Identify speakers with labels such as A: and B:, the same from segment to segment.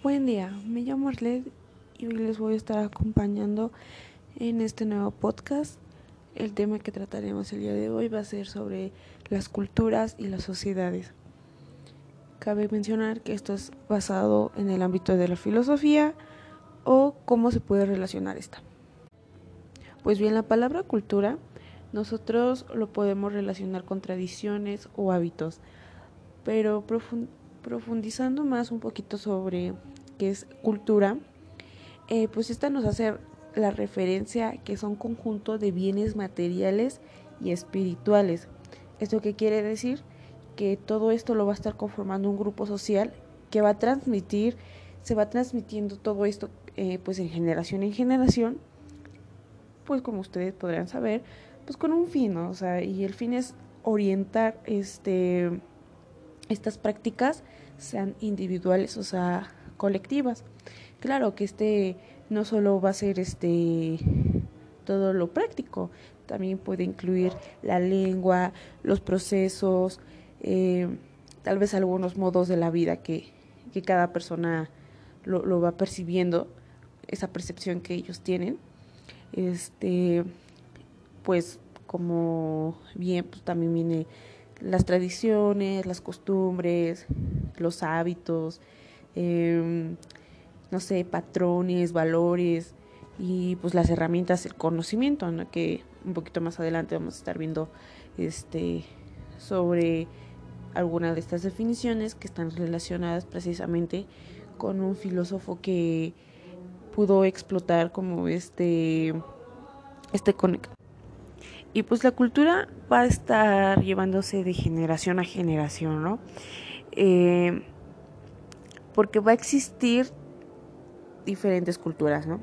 A: Buen día, me llamo Arled y hoy les voy a estar acompañando en este nuevo podcast. El tema que trataremos el día de hoy va a ser sobre las culturas y las sociedades. Cabe mencionar que esto es basado en el ámbito de la filosofía o cómo se puede relacionar esta. Pues bien, la palabra cultura nosotros lo podemos relacionar con tradiciones o hábitos, pero profundizando más un poquito sobre qué es cultura, eh, pues esta nos hace la referencia que son conjunto de bienes materiales y espirituales. ¿Esto qué quiere decir? Que todo esto lo va a estar conformando un grupo social que va a transmitir, se va transmitiendo todo esto eh, pues en generación en generación, pues como ustedes podrán saber, pues con un fin, O sea, y el fin es orientar este estas prácticas sean individuales, o sea, colectivas. Claro que este no solo va a ser este todo lo práctico, también puede incluir la lengua, los procesos, eh, tal vez algunos modos de la vida que, que cada persona lo, lo, va percibiendo, esa percepción que ellos tienen. Este, pues como bien, pues también viene las tradiciones, las costumbres, los hábitos, em, no sé, patrones, valores y pues las herramientas, el conocimiento, ¿no? que un poquito más adelante vamos a estar viendo este sobre algunas de estas definiciones que están relacionadas precisamente con un filósofo que pudo explotar como este este y pues la cultura va a estar llevándose de generación a generación, ¿no? Eh, porque va a existir diferentes culturas, ¿no?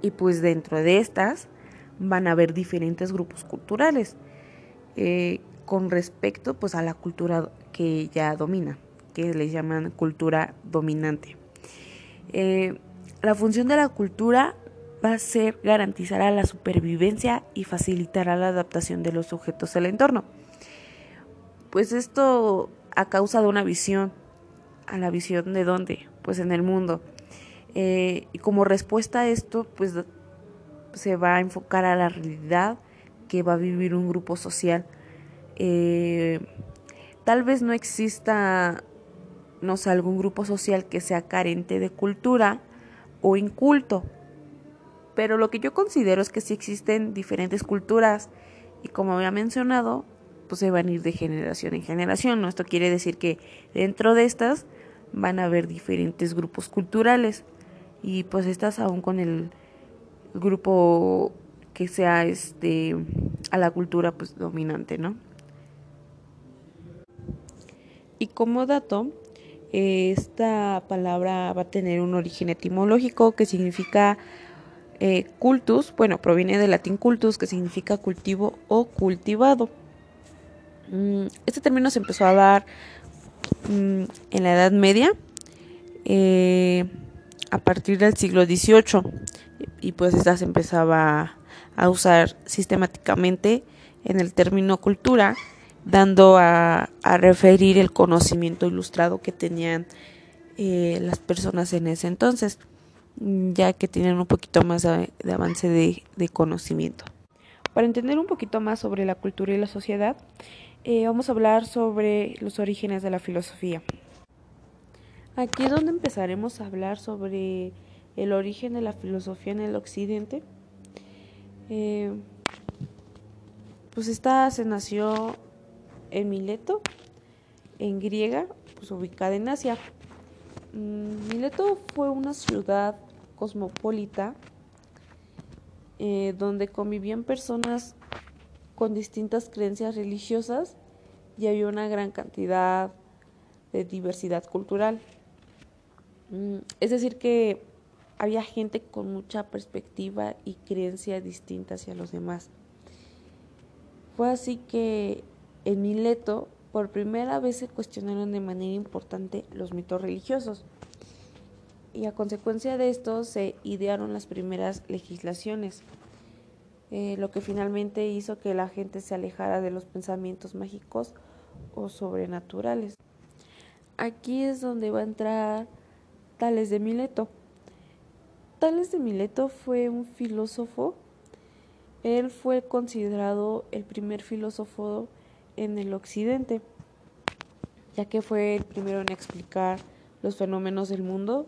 A: Y pues dentro de estas van a haber diferentes grupos culturales eh, con respecto pues a la cultura que ya domina, que les llaman cultura dominante. Eh, la función de la cultura va a ser garantizar la supervivencia y facilitará la adaptación de los sujetos al entorno. Pues esto a causa de una visión, a la visión de dónde, pues en el mundo. Eh, y como respuesta a esto, pues se va a enfocar a la realidad que va a vivir un grupo social. Eh, tal vez no exista, no sé, algún grupo social que sea carente de cultura o inculto, pero lo que yo considero es que sí existen diferentes culturas y como había mencionado, pues se van a ir de generación en generación. ¿no? Esto quiere decir que dentro de estas van a haber diferentes grupos culturales y pues estas aún con el grupo que sea este a la cultura pues dominante, ¿no? Y como dato, esta palabra va a tener un origen etimológico que significa eh, cultus, bueno, proviene del latín cultus, que significa cultivo o cultivado. Mm, este término se empezó a dar mm, en la Edad Media, eh, a partir del siglo XVIII, y pues esta se empezaba a usar sistemáticamente en el término cultura, dando a, referir el conocimiento ilustrado que tenían eh, las personas en ese entonces ya que tienen un poquito más de, avance de, conocimiento. Para entender un poquito más sobre la cultura y la sociedad, eh, vamos a hablar sobre los orígenes de la filosofía. Aquí es donde empezaremos a hablar sobre el origen de la filosofía en el occidente. Eh, pues esta se nació en Mileto, en griega, pues ubicada en Asia. Mm, Mileto fue una ciudad cosmopolita eh, donde convivían personas con distintas creencias religiosas y había una gran cantidad de diversidad cultural. Mm, es decir, que había gente con mucha perspectiva y creencia distinta hacia los demás. Fue así que en Mileto por primera vez se cuestionaron de manera importante los mitos religiosos y a consecuencia de esto se idearon las primeras legislaciones, eh, lo que finalmente hizo que la gente se alejara de los pensamientos mágicos o sobrenaturales. Aquí es donde va a entrar Tales de Mileto. Tales de Mileto fue un filósofo. Él fue considerado el primer filósofo en el occidente, ya que fue el primero en explicar los fenómenos del mundo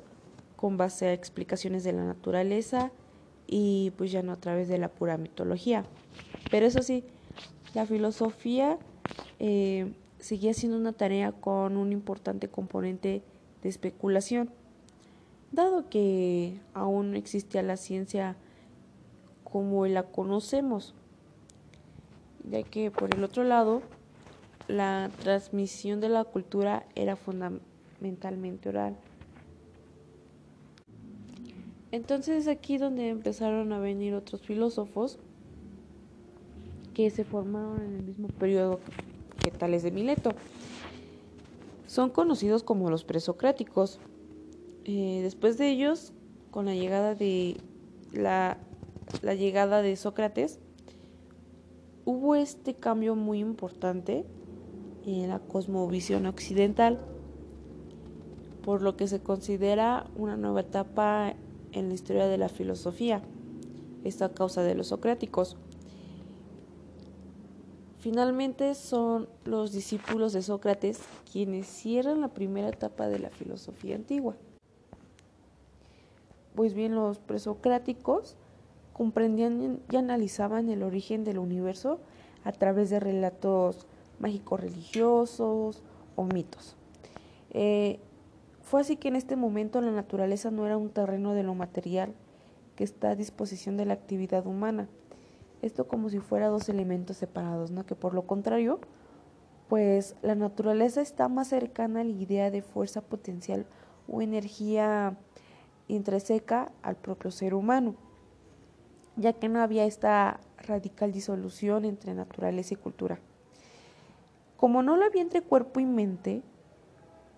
A: con base a explicaciones de la naturaleza y pues ya no a través de la pura mitología. Pero eso sí, la filosofía eh, seguía siendo una tarea con un importante componente de especulación, dado que aún no existía la ciencia como la conocemos, ya que por el otro lado, la transmisión de la cultura era fundamentalmente oral. Entonces es aquí donde empezaron a venir otros filósofos que se formaron en el mismo periodo que Tales de Mileto. Son conocidos como los presocráticos. Eh, después de ellos, con la llegada de la, la llegada de Sócrates, hubo este cambio muy importante en la cosmovisión occidental, por lo que se considera una nueva etapa en la historia de la filosofía, esta causa de los socráticos. Finalmente son los discípulos de Sócrates quienes cierran la primera etapa de la filosofía antigua. Pues bien, los presocráticos comprendían y analizaban el origen del universo a través de relatos mágicos religiosos o mitos. Eh, fue así que en este momento la naturaleza no era un terreno de lo material que está a disposición de la actividad humana. Esto como si fuera dos elementos separados, ¿no? Que por lo contrario, pues la naturaleza está más cercana a la idea de fuerza potencial o energía intrínseca al propio ser humano, ya que no había esta radical disolución entre naturaleza y cultura. Como no lo había entre cuerpo y mente,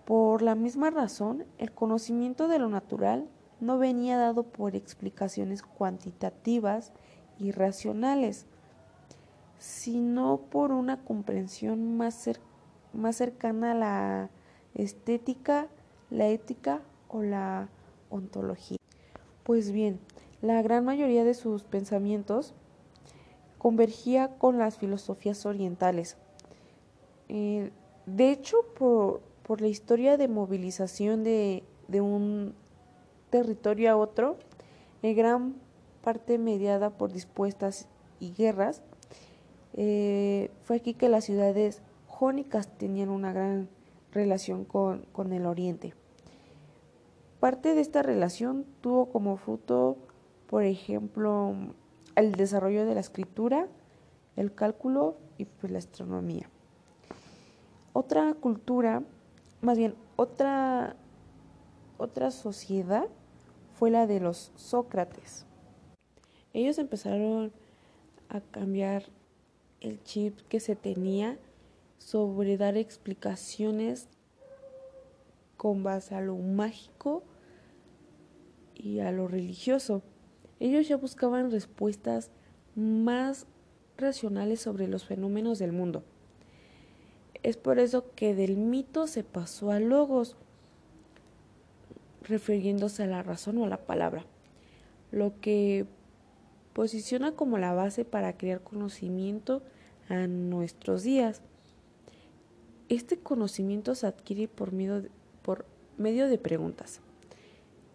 A: por la misma razón, el conocimiento de lo natural no venía dado por explicaciones cuantitativas y racionales, sino por una comprensión más, más cercana a la estética, la ética o la ontología. Pues bien, la gran mayoría de sus pensamientos convergía con las filosofías orientales. Eh, de hecho, por, la historia de movilización de, un territorio a otro, en gran parte mediada por dispuestas y guerras, eh, fue aquí que las ciudades jónicas tenían una gran relación con, con el oriente. Parte de esta relación tuvo como fruto, por ejemplo, el desarrollo de la escritura, el cálculo y pues la astronomía. Otra cultura más bien otra, otra sociedad fue la de los Sócrates. Ellos empezaron a cambiar el chip que se tenía sobre dar explicaciones con base a lo mágico y a lo religioso. Ellos ya buscaban respuestas más racionales sobre los fenómenos del mundo. Es por eso que del mito se pasó a logos, refiriéndose a la razón o a la palabra, lo que posiciona como la base para crear conocimiento a nuestros días. Este conocimiento se adquiere por medio de, preguntas,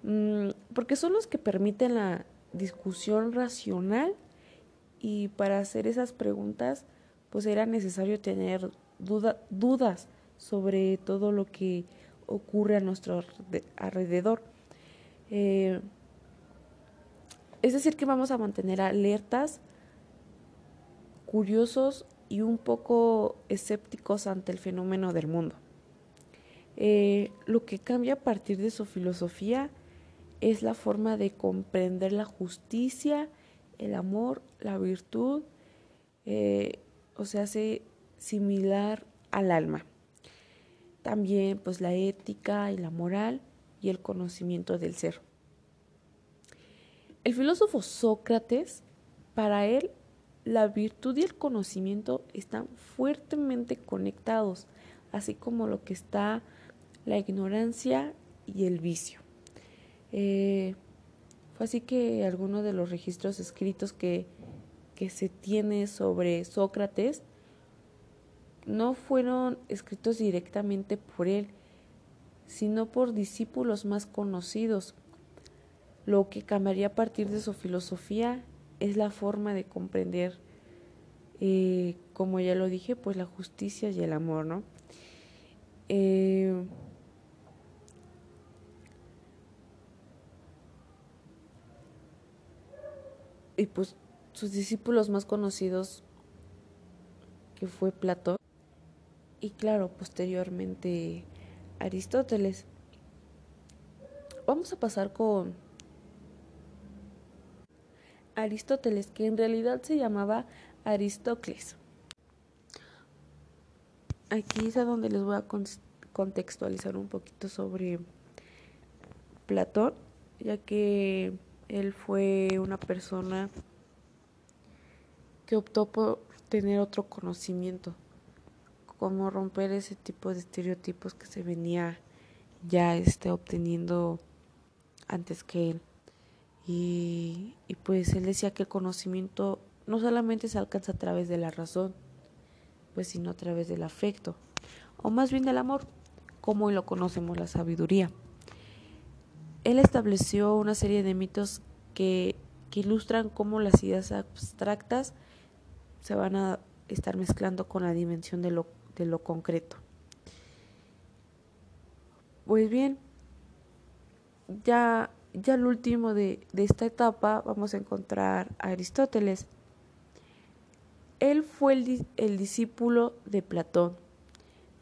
A: mm, porque son los que permiten la discusión racional y para hacer esas preguntas pues era necesario tener dudas sobre todo lo que ocurre a nuestro alrededor. Eh, es decir, que vamos a mantener alertas, curiosos y un poco escépticos ante el fenómeno del mundo. Eh, lo que cambia a partir de su filosofía es la forma de comprender la justicia, el amor, la virtud, eh, o sea, se similar al alma. También pues la ética y la moral y el conocimiento del ser. El filósofo Sócrates, para él, la virtud y el conocimiento están fuertemente conectados, así como lo que está la ignorancia y el vicio. Eh, fue así que algunos de los registros escritos que, que se tiene sobre Sócrates no fueron escritos directamente por él, sino por discípulos más conocidos. Lo que cambiaría a partir de su filosofía es la forma de comprender, eh, como ya lo dije, pues la justicia y el amor, ¿no? Eh, y pues sus discípulos más conocidos, que fue Platón, y claro, posteriormente Aristóteles. Vamos a pasar con Aristóteles, que en realidad se llamaba Aristócles. Aquí es a donde les voy a contextualizar un poquito sobre Platón, ya que él fue una persona que optó por tener otro conocimiento, como romper ese tipo de estereotipos que se venía ya este, obteniendo antes que él. Y, y pues él decía que el conocimiento no solamente se alcanza a través de la razón, pues sino a través del afecto, o más bien del amor, como hoy lo conocemos la sabiduría. Él estableció una serie de mitos que, que ilustran cómo las ideas abstractas se van a estar mezclando con la dimensión de lo, de lo concreto. Pues bien, ya, ya el último de, de esta etapa vamos a encontrar a Aristóteles. Él fue el, el discípulo de Platón.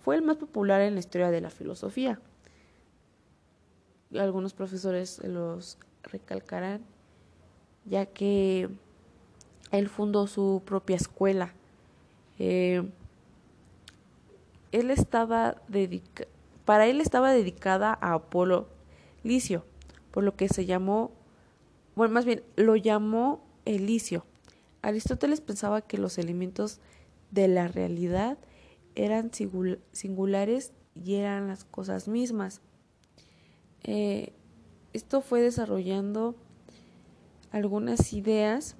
A: Fue el más popular en la historia de la filosofía. Algunos profesores los recalcarán, ya que él fundó su propia escuela. Eh, él estaba para él estaba dedicada a Apolo Licio, por lo que se llamó, bueno, más bien lo llamó Elicio. Aristóteles pensaba que los elementos de la realidad eran singulares y eran las cosas mismas. Eh, esto fue desarrollando algunas ideas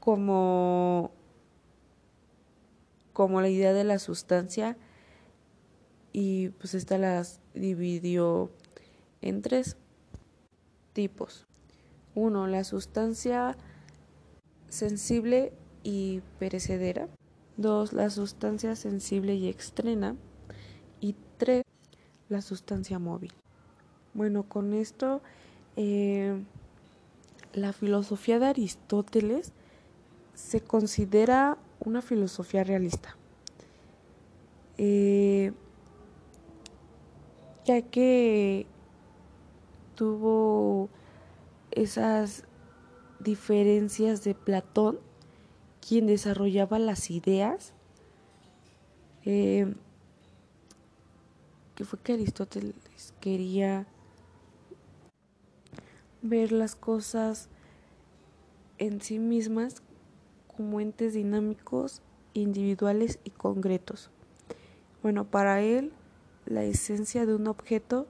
A: como, como la idea de la sustancia y pues esta las dividió en tres tipos. Uno, la sustancia sensible y perecedera. Dos, la sustancia sensible y extrema. Y tres, la sustancia móvil. Bueno, con esto eh, la filosofía de Aristóteles se considera una filosofía realista, eh, ya que tuvo esas diferencias de Platón, quien desarrollaba las ideas, eh, que fue que Aristóteles quería ver las cosas en sí mismas como entes dinámicos, individuales y concretos. Bueno, para él la esencia de un objeto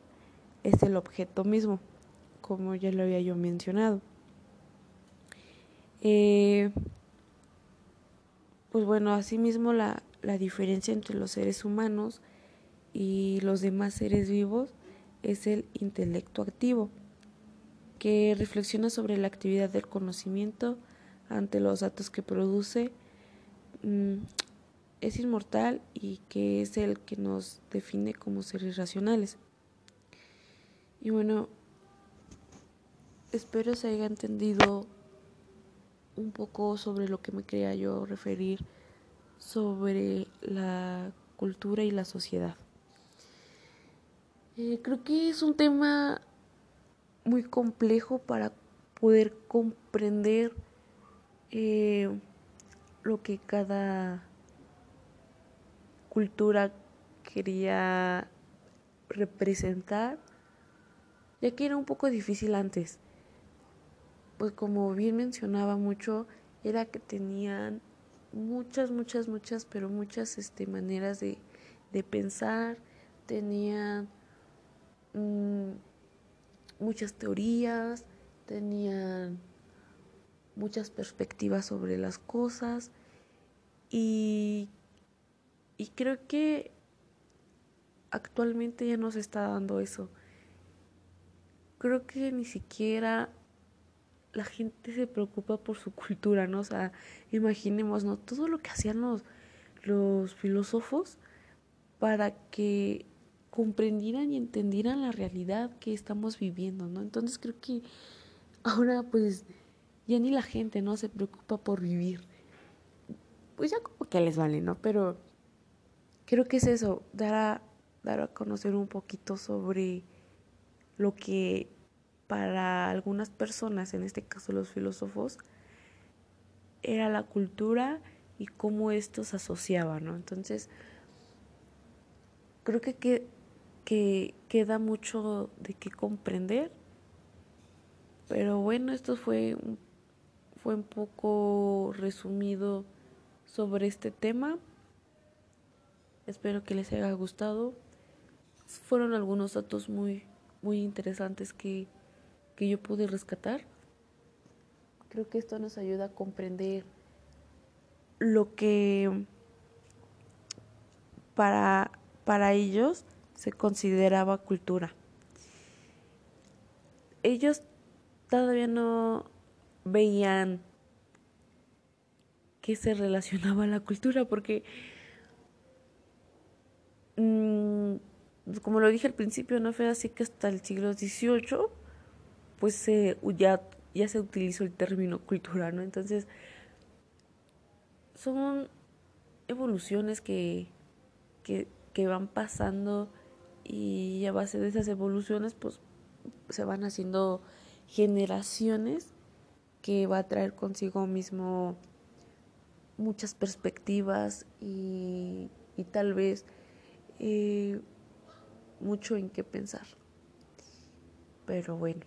A: es el objeto mismo, como ya lo había yo mencionado. Eh, pues bueno, asimismo la, la diferencia entre los seres humanos y los demás seres vivos es el intelecto activo, que reflexiona sobre la actividad del conocimiento, ante los datos que produce mm, es inmortal y que es el que nos define como seres racionales. Y bueno, espero se haya entendido un poco sobre lo que me quería yo referir sobre la cultura y la sociedad. Eh, creo que es un tema muy complejo para poder comprender eh, lo que cada cultura quería representar, ya que era un poco difícil antes. Pues como bien mencionaba mucho, era que tenían muchas, muchas, muchas, pero muchas este, maneras de, de pensar, tenían mm, muchas teorías, tenían muchas perspectivas sobre las cosas y, y creo que actualmente ya no se está dando eso. Creo que ni siquiera la gente se preocupa por su cultura, ¿no? O sea, imaginemos, ¿no? Todo lo que hacían los, los filósofos para que comprendieran y entendieran la realidad que estamos viviendo, ¿no? Entonces creo que ahora pues ya ni la gente, ¿no? Se preocupa por vivir. Pues ya como que les vale, ¿no? Pero creo que es eso, dar a, dar a conocer un poquito sobre lo que para algunas personas, en este caso los filósofos, era la cultura y cómo esto se asociaba, ¿no? Entonces, creo que, que, que queda mucho de qué comprender, pero bueno, esto fue un, fue un poco resumido sobre este tema. Espero que les haya gustado. Fueron algunos datos muy, muy interesantes que que yo pude rescatar. Creo que esto nos ayuda a comprender lo que para, para ellos se consideraba cultura. Ellos todavía no veían que se relacionaba a la cultura porque mm, como lo dije al principio no fue así que hasta el siglo XVIII pues ya, ya se utilizó el término cultura, ¿no? Entonces, son evoluciones que, que, que van pasando y a base de esas evoluciones, pues se van haciendo generaciones que va a traer consigo mismo muchas perspectivas y, y tal vez eh, mucho en qué pensar. Pero bueno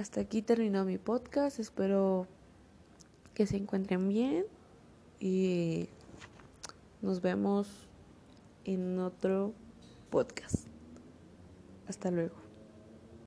A: hasta aquí terminó mi podcast. Espero que se encuentren bien y nos vemos en otro podcast. Hasta luego.